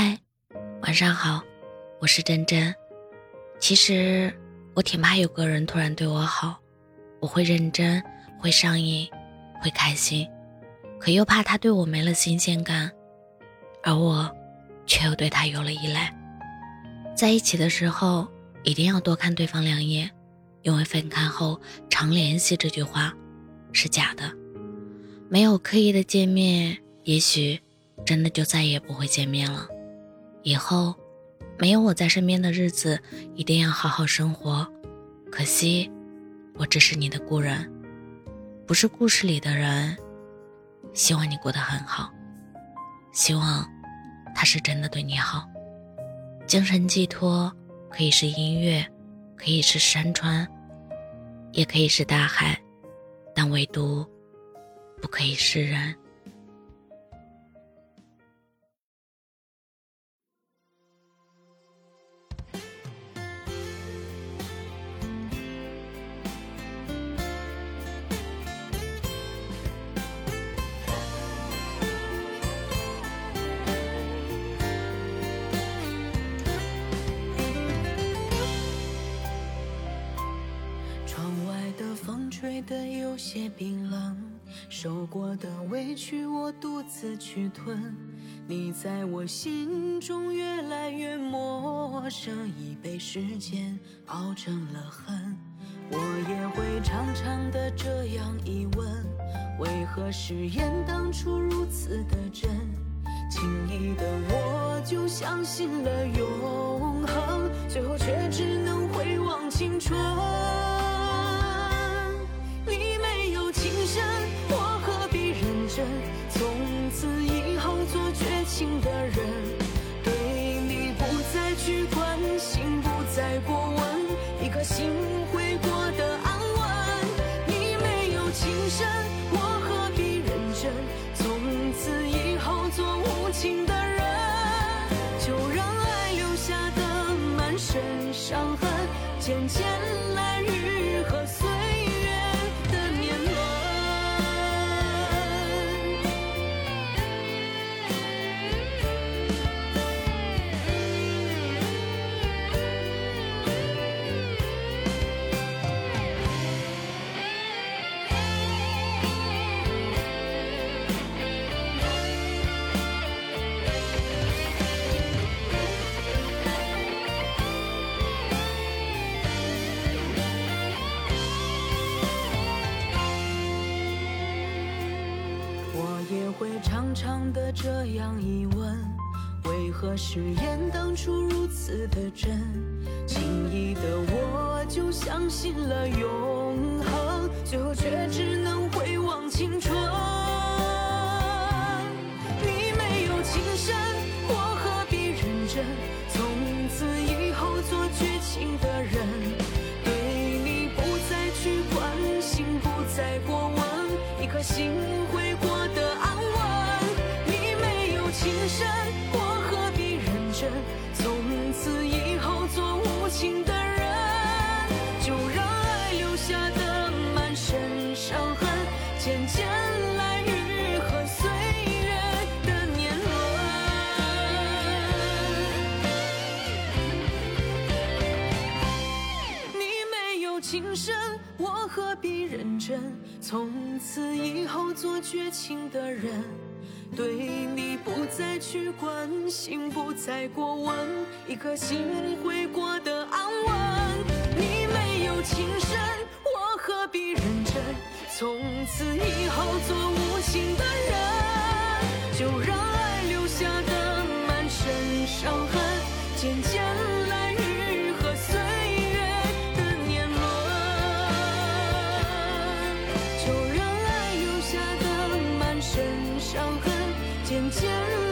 嗨，晚上好，我是真真。其实我挺怕有个人突然对我好，我会认真，会上瘾，会开心，可又怕他对我没了新鲜感，而我却又对他有了依赖。在一起的时候，一定要多看对方两眼，因为分开后常联系这句话是假的。没有刻意的见面，也许真的就再也不会见面了。以后没有我在身边的日子，一定要好好生活。可惜，我只是你的故人，不是故事里的人。希望你过得很好，希望他是真的对你好。精神寄托可以是音乐，可以是山川，也可以是大海，但唯独不可以是人。的有些冰冷，受过的委屈我独自去吞。你在我心中越来越陌生，已被时间熬成了恨。我也会常常的这样疑问：为何誓言当初如此的真？轻易的我就相信了永恒，最后却只能回望青春。情的人，对你不再去关心，不再过问，一颗心会过得安稳。你没有情深，我何必认真？从此以后做无情的人，就让爱留下的满身伤痕，渐渐会常常的这样疑问，为何誓言当初如此的真？轻易的我就相信了永恒，最后却只能回望青春。你没有情深，我何必认真？从此以后做绝情的人，对你不再去关心，不再过问，一颗心会情深，我何必认真？从此以后做绝情的人。对你不再去关心，不再过问，一颗心会过得安稳。你没有情深，我何必认真？从此以后做无情的人，就让。future